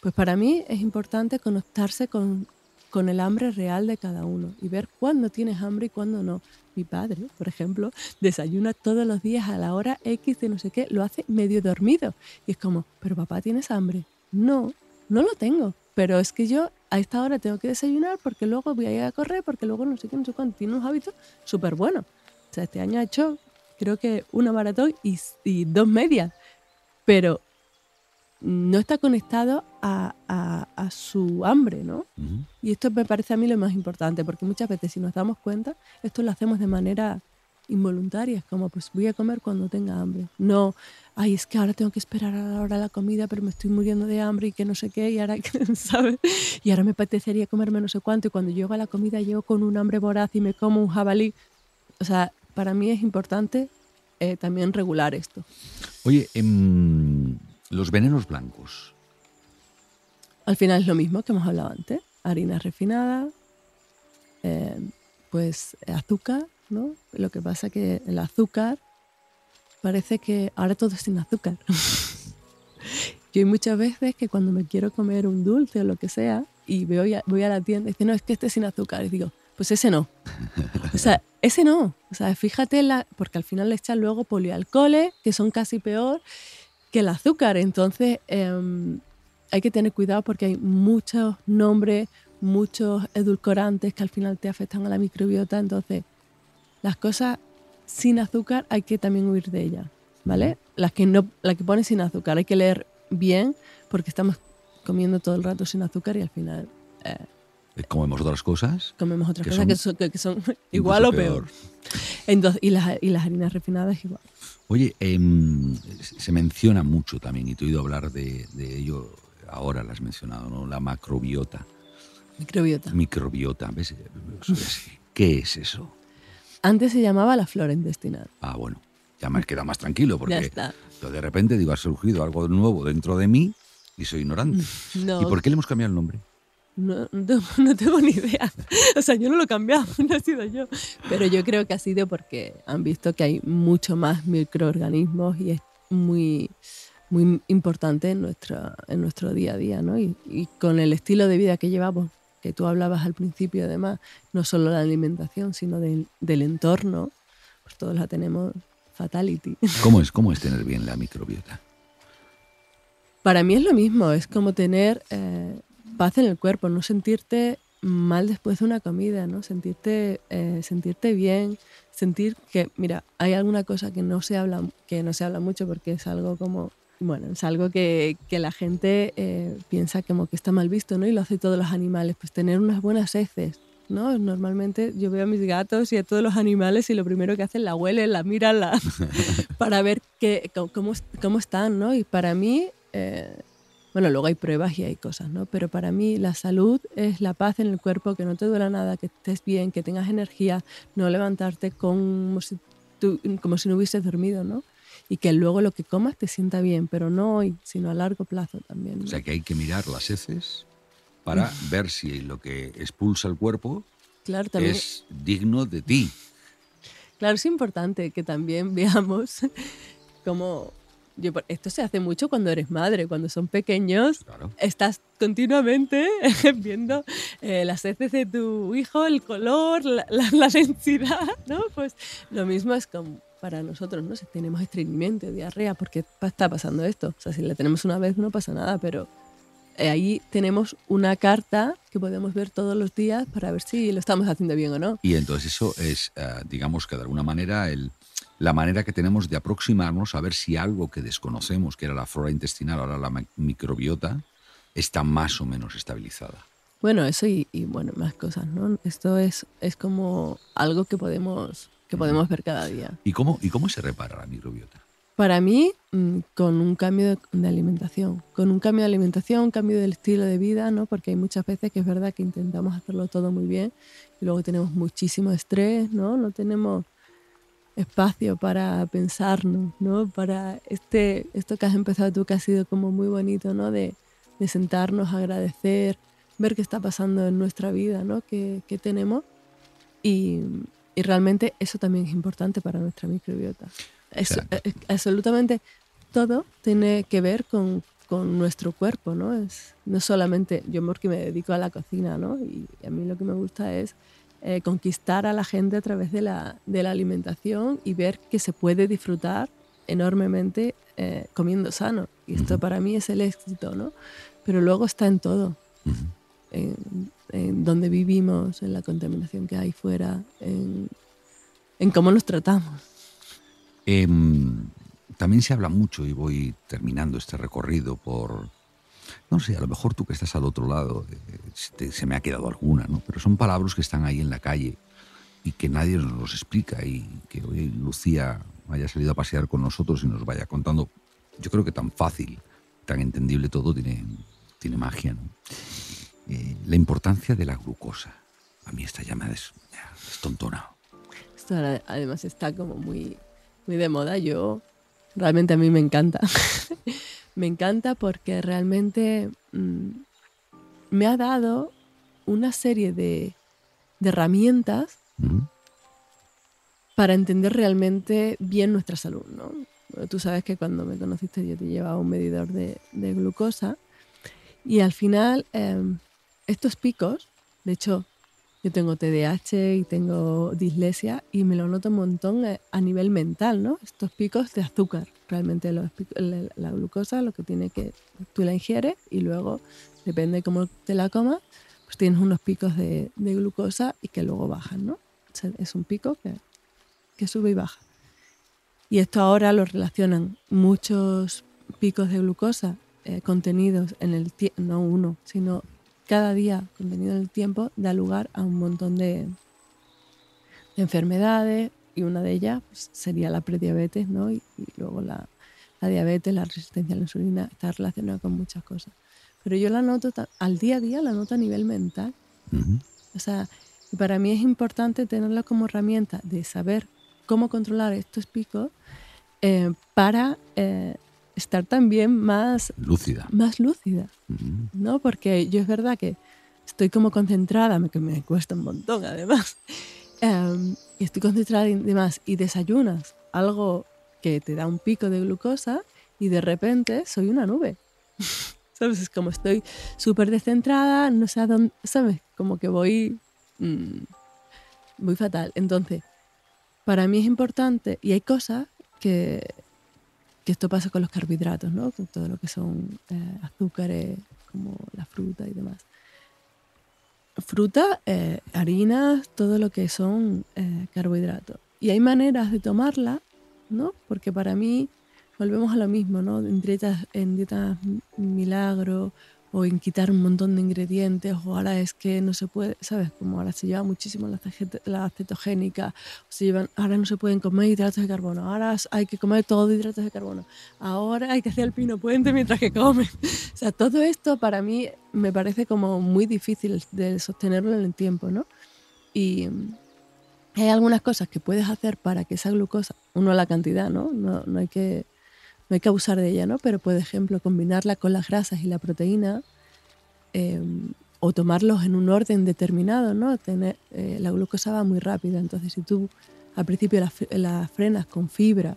Pues para mí es importante conectarse con, con el hambre real de cada uno y ver cuándo tienes hambre y cuándo no. Mi padre, por ejemplo, desayuna todos los días a la hora X de no sé qué, lo hace medio dormido. Y es como, pero papá, ¿tienes hambre? No, no lo tengo. Pero es que yo a esta hora tengo que desayunar porque luego voy a ir a correr, porque luego no sé qué, no sé cuánto. Tiene unos hábitos súper buenos. O sea, este año ha hecho, creo que una maratón y, y dos medias pero no está conectado a, su hambre, ¿no? Y esto me parece a mí lo más importante, porque muchas veces si nos damos cuenta, esto lo hacemos de manera involuntaria, es como pues voy a comer cuando tenga hambre. No, ay, es que ahora tengo que esperar a la hora de la comida, pero me estoy muriendo de hambre y que no sé qué, y ahora, ¿sabes? Y ahora me apetecería comerme no sé cuánto, y cuando llego a la comida llego con un hambre voraz y me como un jabalí. O sea, para mí es importante eh, también regular esto. Oye, em, los venenos blancos. Al final es lo mismo que hemos hablado antes. Harina refinada, em, pues azúcar, ¿no? Lo que pasa que el azúcar parece que ahora todo es sin azúcar. Yo hay muchas veces que cuando me quiero comer un dulce o lo que sea y voy a, voy a la tienda y dice, no, es que este es sin azúcar. Y digo, pues ese no. O sea, ese no. O sea, fíjate, la, porque al final le echan luego polialcoholes, que son casi peor que el azúcar. Entonces, em, hay que tener cuidado porque hay muchos nombres, muchos edulcorantes que al final te afectan a la microbiota. Entonces, las cosas sin azúcar hay que también huir de ellas, ¿vale? Las que, no, las que ponen sin azúcar hay que leer bien porque estamos comiendo todo el rato sin azúcar y al final... Eh, comemos otras cosas. Comemos otras cosas que son, igual o peor. Entonces, y, las, y las harinas refinadas igual. Oye, em, se menciona mucho también, y te he oído hablar de, ello, ahora lo has mencionado, ¿no? La macrobiota. Microbiota. Microbiota, ¿ves? ¿Qué es eso? Antes se llamaba la flora intestinal. Ah, bueno, ya me queda más tranquilo porque yo de repente digo, ha surgido algo nuevo dentro de mí y soy ignorante. ¿Y por qué le hemos cambiado el nombre? No, no, tengo ni idea. O sea, yo no lo he cambiado, no he sido yo. Pero yo creo que ha sido porque han visto que hay mucho más microorganismos y es muy, muy importante en, nuestra, en nuestro día a día, ¿no? Y, con el estilo de vida que llevamos, que tú hablabas al principio, además, no solo la alimentación, sino del, del entorno, pues todos la tenemos fatality. ¿Cómo es, ¿Cómo es tener bien la microbiota? Para mí es lo mismo, es como tener eh, paz en el cuerpo, no sentirte mal después de una comida, ¿no? Sentirte, eh, sentirte bien, sentir que, mira, hay alguna cosa que no se habla, que no se habla mucho porque es algo como, bueno, es algo que, que la gente eh, piensa como que está mal visto, ¿no? Y lo hace todos los animales, pues tener unas buenas heces, ¿no? Normalmente yo veo a mis gatos y a todos los animales y lo primero que hacen la huelen, la miran, la, para ver que, cómo, cómo están, ¿no? Y para mí... Eh, bueno, luego hay pruebas y hay cosas, ¿no? Pero para mí la salud es la paz en el cuerpo, que no te duela nada, que estés bien, que tengas energía, no levantarte como si, como si no hubieses dormido, ¿no? Y que luego lo que comas te sienta bien, pero no hoy, sino a largo plazo también. O sea que hay que mirar las heces para ver si lo que expulsa el cuerpo claro, también, es digno de ti. Claro, es importante que también veamos cómo esto se hace mucho cuando eres madre, cuando son pequeños, estás continuamente viendo eh, las heces de tu hijo, el color, la, densidad, ¿no? Pues lo mismo es como para nosotros, ¿no? Si tenemos estreñimiento, diarrea, porque está pasando esto. O sea, si la tenemos una vez no pasa nada, pero eh, ahí tenemos una carta que podemos ver todos los días para ver si lo estamos haciendo bien o no. Y entonces eso es, eh, digamos que de alguna manera, el, la manera que tenemos de aproximarnos a ver si algo que desconocemos, que era la flora intestinal, ahora la microbiota, está más o menos estabilizada. Bueno, eso y, bueno, más cosas, ¿no? Esto es, es como algo que podemos, que podemos ver cada día. ¿Y cómo, ¿Y cómo se repara la microbiota? Para mí, mm, con un cambio de, alimentación, con un cambio de alimentación, un cambio del estilo de vida, ¿no? Porque hay muchas veces que es verdad que intentamos hacerlo todo muy bien y luego tenemos muchísimo estrés, ¿no? No tenemos espacio para pensarnos, ¿no? Para este, esto que has empezado tú, que ha sido como muy bonito, ¿no? De, de sentarnos, agradecer, ver qué está pasando en nuestra vida, ¿no? qué, qué tenemos. Y, y, realmente eso también es importante para nuestra microbiota. Es, eh, absolutamente todo tiene que ver con, con, nuestro cuerpo, ¿no? Es, no solamente yo porque me dedico a la cocina, ¿no? Y a mí lo que me gusta es eh, conquistar a la gente a través de la, de la, alimentación y ver que se puede disfrutar enormemente eh, comiendo sano. Y esto para mí es el éxito, ¿no? Pero luego está en todo en, dónde vivimos, en la contaminación que hay fuera, en, cómo nos tratamos. Em, también se habla mucho, y voy terminando este recorrido por, no sé, a lo mejor tú que estás al otro lado, eh, se me ha quedado alguna, ¿no? Pero son palabras que están ahí en la calle y que nadie nos los explica y que hoy Lucía haya salido a pasear con nosotros y nos vaya contando, yo creo que tan fácil, tan entendible todo, tiene, tiene magia, ¿no? Eh, la importancia de la glucosa. A mí esta ya me ha destontonado. Esto además está como muy, muy de moda. Yo, realmente a mí me encanta. me encanta porque realmente mm, me ha dado una serie de, herramientas para entender realmente bien nuestra salud. ¿no? Tú sabes que cuando me conociste yo te llevaba un medidor de, glucosa y al final em, estos picos, de hecho, yo tengo TDAH y tengo dislexia y me lo noto un montón eh, a nivel mental, ¿no? Estos picos de azúcar, realmente la glucosa, lo que tiene que tú la ingieres y luego, depende de cómo te la comas, pues tienes unos picos de, glucosa y que luego bajan, ¿no? es un pico que, sube y baja. Y esto ahora lo relacionan muchos picos de glucosa eh, contenidos en el no uno, sino cada día contenido en el tiempo da lugar a un montón de, enfermedades y una de ellas pues, sería la prediabetes, ¿no? Y, luego la, diabetes, la resistencia a la insulina, está relacionada con muchas cosas. Pero yo la noto al día a día, la noto a nivel mental. O sea, para mí es importante tenerla como herramienta de saber cómo controlar estos picos eh, para eh, estar también más lúcida. Más lúcida, ¿no? Porque yo es verdad que estoy como concentrada, que me cuesta un montón además, em, y estoy concentrada y demás, y desayunas algo que te da un pico de glucosa y de repente soy una nube. ¿Sabes? Es como estoy súper descentrada, no sé a dónde, ¿sabes? Como que voy mm, muy fatal. Entonces, para mí es importante, y hay cosas que que esto pasa con los carbohidratos, ¿no? Con todo lo que son eh, azúcares, como la fruta y demás. Fruta, eh, harinas, todo lo que son eh, carbohidratos. Y hay maneras de tomarla, ¿no? Porque para mí, volvemos a lo mismo, ¿no? En dietas, en dietas milagro o en quitar un montón de ingredientes, o ahora es que no se puede, ¿sabes? Como ahora se lleva muchísimo la, la cetogénica, se llevan, ahora no se pueden comer hidratos de carbono, ahora hay que comer todo hidratos de carbono, ahora hay que hacer el pino puente mientras que comen. O sea, todo esto para mí me parece como muy difícil de sostenerlo en el tiempo, ¿no? Y hay algunas cosas que puedes hacer para que esa glucosa, uno la cantidad, ¿no? No, no hay que no hay que abusar de ella, ¿no? Pero, por ejemplo, combinarla con las grasas y la proteína em, o tomarlos en un orden determinado, ¿no? Tener, eh, la glucosa va muy rápida, entonces si tú al principio la, frenas con fibra,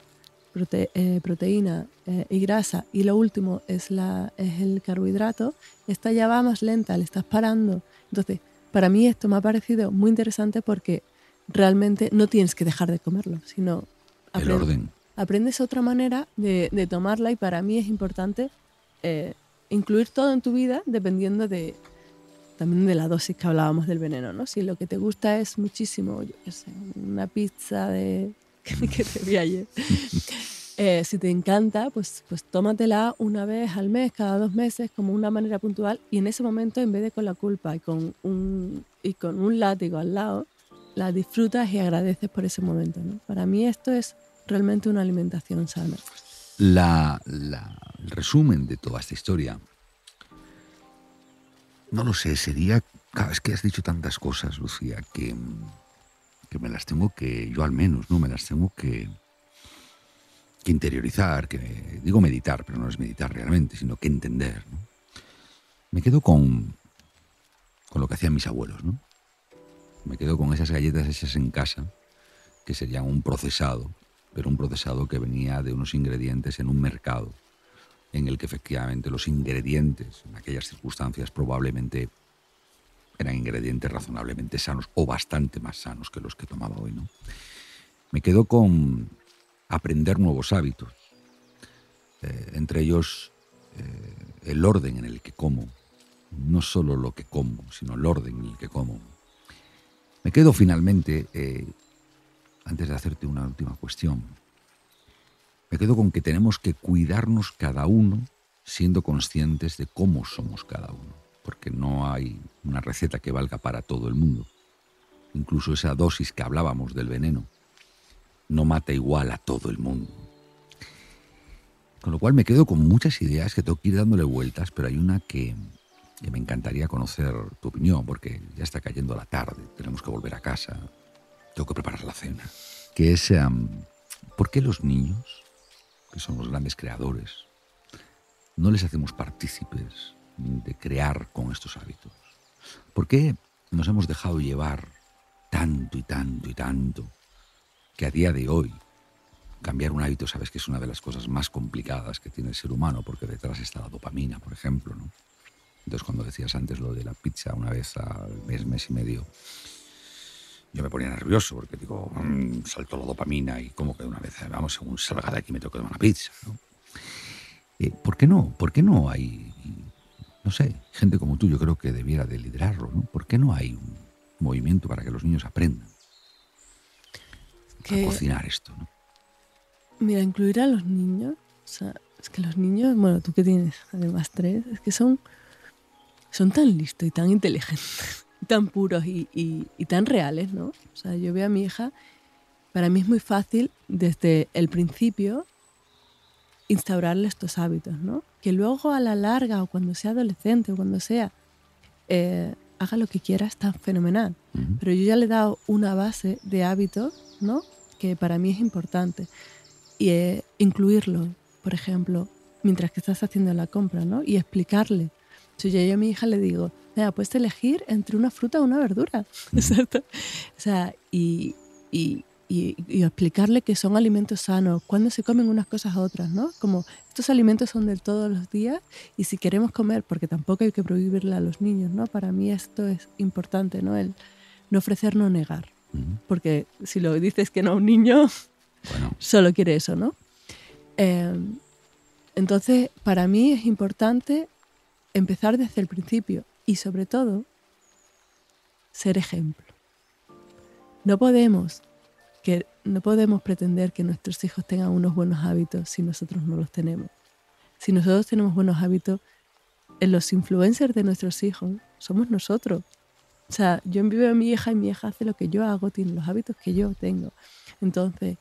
eh, proteína eh, y grasa y lo último es, la, es el carbohidrato, esta ya va más lenta, le estás parando. Entonces, para mí esto me ha parecido muy interesante porque realmente no tienes que dejar de comerlo, sino... El orden aprendes otra manera de, tomarla y para mí es importante eh, incluir todo en tu vida dependiendo de también de la dosis que hablábamos del veneno, ¿no? Si lo que te gusta es muchísimo, una pizza de que te vi ayer. Eh, si te encanta, pues, pues tómatela una vez al mes, cada dos meses, como una manera puntual, y en ese momento, en vez de con la culpa y con un, y con un látigo al lado, la disfrutas y agradeces por ese momento. ¿no? Para mí esto es realmente una alimentación sana. La, el resumen de toda esta historia, no lo sé, sería, vez que has dicho tantas cosas, Lucía, que, que me las tengo que, yo al menos, ¿no? Me las tengo que, interiorizar, que digo meditar, pero no es meditar realmente, sino que entender. Me quedo con, con lo que hacían mis abuelos, ¿no? Me quedo con esas galletas hechas en casa, que serían un procesado, pero un procesado que venía de unos ingredientes en un mercado, en el que efectivamente los ingredientes en aquellas circunstancias probablemente eran ingredientes razonablemente sanos o bastante más sanos que los que tomaba hoy, ¿no? Me quedo con aprender nuevos hábitos, eh, entre ellos eh, el orden en el que como, no solo lo que como, sino el orden en el que como. Me quedo finalmente, eh, antes de hacerte una última cuestión, me quedo con que tenemos que cuidarnos cada uno siendo conscientes de cómo somos cada uno, porque no hay una receta que valga para todo el mundo. Incluso esa dosis que hablábamos del veneno no mata igual a todo el mundo. Con lo cual me quedo con muchas ideas que tengo que ir dándole vueltas, pero hay una que, me encantaría conocer tu opinión, porque ya está cayendo la tarde, tenemos que volver a casa, tengo que preparar la cena. Que es, ¿por qué los niños, que son los grandes creadores, no les hacemos partícipes de crear con estos hábitos? ¿Por qué nos hemos dejado llevar tanto y tanto y tanto que a día de hoy cambiar un hábito sabes que es una de las cosas más complicadas que tiene el ser humano, porque detrás está la dopamina, por ejemplo. ¿no? Entonces, cuando decías antes lo de la pizza una vez al mes, mes y medio, yo me ponía nervioso porque digo, mmm, saltó la dopamina y como que una vez, vamos, según salga de aquí me tengo que tomar una pizza. ¿no? Eh, ¿Por qué no? ¿Por qué no hay, no sé, gente como tú yo creo que debiera de liderarlo, ¿no? ¿Por qué no hay un movimiento para que los niños aprendan? a cocinar esto, ¿no? Mira, incluir a los niños, o sea, es que los niños, bueno, tú que tienes además tres, es que son, son tan listos y tan inteligentes, tan puros y, y, tan reales, ¿no? O sea, yo veo a mi hija, para mí es muy fácil desde el principio instaurarle estos hábitos, ¿no? Que luego a la larga o cuando sea adolescente o cuando sea, eh, haga lo que quiera, está fenomenal. Pero yo ya le he dado una base de hábitos, ¿no? Que para mí es importante. Y eh, incluirlo, por ejemplo, mientras que estás haciendo la compra, ¿no? Y explicarle. Si yo, a mi hija le digo, mira, puedes elegir entre una fruta o una verdura. ¿Exacto? O sea, y, y, y, explicarle que son alimentos sanos, cuándo se comen unas cosas a otras, ¿no? Como estos alimentos son de todos los días y si queremos comer, porque tampoco hay que prohibirle a los niños, ¿no? Para mí esto es importante, ¿no? El no ofrecer, no negar. Porque si lo dices que no a un niño, solo quiere eso, ¿no? Em, entonces, para mí es importante empezar desde el principio y sobre todo ser ejemplo. No podemos que no podemos pretender que nuestros hijos tengan unos buenos hábitos si nosotros no los tenemos. Si nosotros tenemos buenos hábitos, en los influencers de nuestros hijos somos nosotros. O sea, yo envío a mi hija y mi hija hace lo que yo hago, tiene los hábitos que yo tengo. Entonces,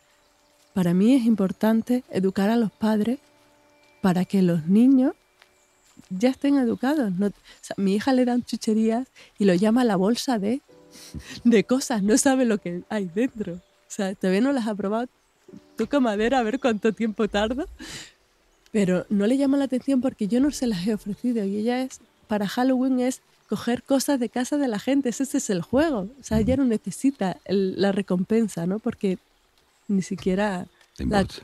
para mí es importante educar a los padres para que los niños ya estén educados. No, mi hija le dan chucherías y lo llama la bolsa de, de cosas, no sabe lo que hay dentro. O sea, todavía no las ha probado. Toca madera a ver cuánto tiempo tarda. Pero no le llama la atención porque yo no se las he ofrecido. Y ella es, para Halloween es coger cosas de casa de la gente. Ese es el juego. O sea, ella no necesita la recompensa, ¿no? Porque ni siquiera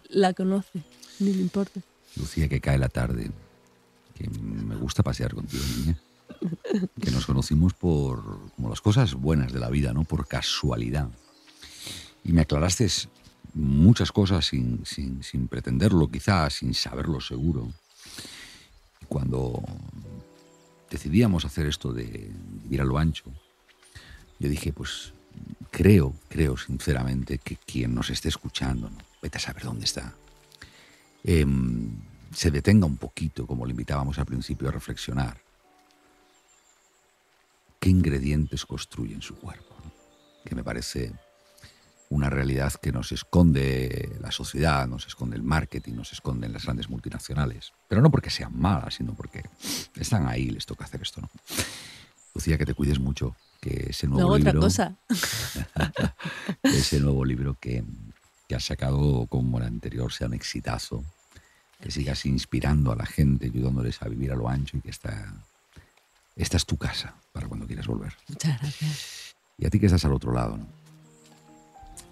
la, conoce, ni le importa. Lucía, que cae la tarde. Que me gusta pasear contigo, niña. Que nos conocimos por como las cosas buenas de la vida, ¿no? Por casualidad y me aclaraste muchas cosas sin, sin, sin pretenderlo, quizás, sin saberlo seguro. cuando decidíamos hacer esto de vivir a lo ancho, yo dije, pues creo, creo sinceramente que quien nos esté escuchando, ¿no? vete a saber dónde está, em, se detenga un poquito, como le invitábamos al principio, a reflexionar. ¿Qué ingredientes construyen su cuerpo? Que me parece una realidad que nos esconde la sociedad, nos esconde el marketing, nos esconden las grandes multinacionales. Pero no porque sean malas, sino porque están ahí, les toca hacer esto, ¿no? Lucía, que te cuides mucho, que ese nuevo libro... otra cosa. ese nuevo libro que, que has sacado como el anterior sea un exitazo, que sigas inspirando a la gente, ayudándoles a vivir a lo ancho y que esta, esta es tu casa para cuando quieras volver. Muchas gracias. Y a ti que estás al otro lado, ¿no?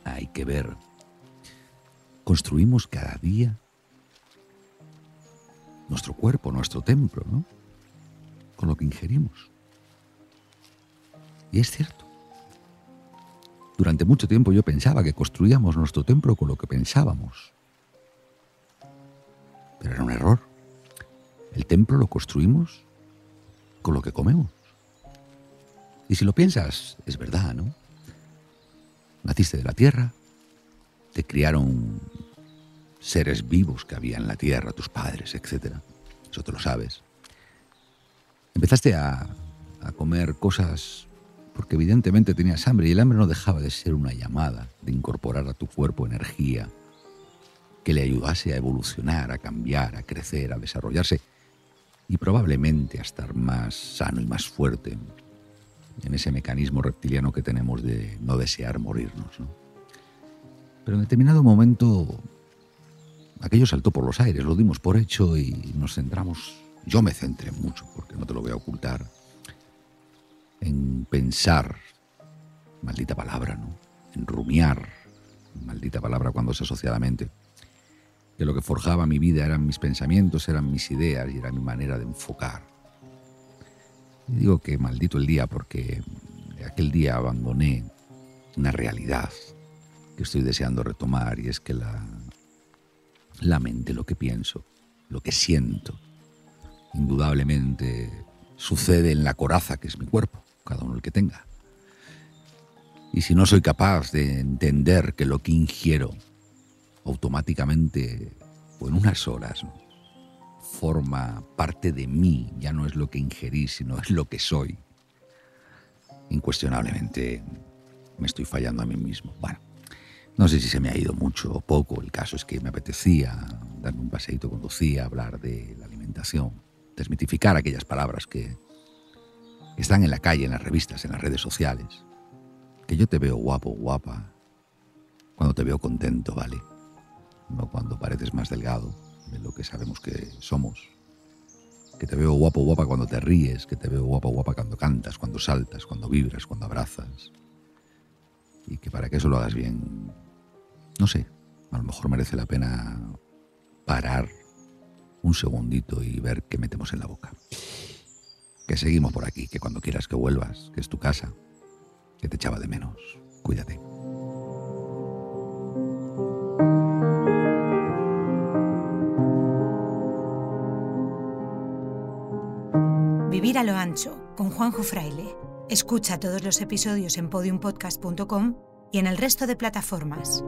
hay que ver. Construimos cada día nuestro cuerpo, nuestro templo, ¿no? Con lo que ingerimos. Y es cierto. Durante mucho tiempo yo pensaba que construíamos nuestro templo con lo que pensábamos. Pero era un error. El templo lo construimos con lo que comemos. Y si lo piensas, es verdad, ¿no? Naciste de la tierra, te criaron seres vivos que había en la tierra, tus padres, etc. Eso te lo sabes. Empezaste a, comer cosas porque evidentemente tenías hambre y el hambre no dejaba de ser una llamada de incorporar a tu cuerpo energía que le ayudase a evolucionar, a cambiar, a crecer, a desarrollarse y probablemente a estar más sano y más fuerte en ese mecanismo reptiliano que tenemos de no desear morirnos. Pero en determinado momento aquello saltó por los aires, lo dimos por hecho y nos centramos, yo me centré mucho, porque no te lo voy a ocultar, en pensar, maldita palabra, ¿no? En rumiar, maldita palabra cuando es asociadamente, que lo que forjaba mi vida eran mis pensamientos, eran mis ideas y era mi manera de enfocar y digo que maldito el día porque aquel día abandoné una realidad que estoy deseando retomar y es que la, la mente, lo que pienso, lo que siento, indudablemente sucede en la coraza que es mi cuerpo, cada uno el que tenga. Y si no soy capaz de entender que lo que ingiero automáticamente o en unas horas forma parte de mí, ya no es lo que ingerí, sino es lo que soy. Incuestionablemente me estoy fallando a mí mismo. Bueno, no sé si se me ha ido mucho o poco, el caso es que me apetecía darme un paseito con Lucía, hablar de la alimentación, desmitificar aquellas palabras que están en la calle, en las revistas, en las redes sociales. Que yo te veo guapo, guapa, cuando te veo contento, ¿vale? No cuando pareces más delgado de lo que sabemos que somos. Que te veo guapo, guapa cuando te ríes, que te veo guapo, guapa cuando cantas, cuando saltas, cuando vibras, cuando abrazas. Y que para que eso lo hagas bien, no sé, a lo mejor merece la pena parar un segundito y ver qué metemos en la boca. Que seguimos por aquí, que cuando quieras que vuelvas, que es tu casa, que te echaba de menos. Cuídate. Vivir a lo ancho con Juanjo Fraile. Escucha todos los episodios en podiumpodcast.com y en el resto de plataformas.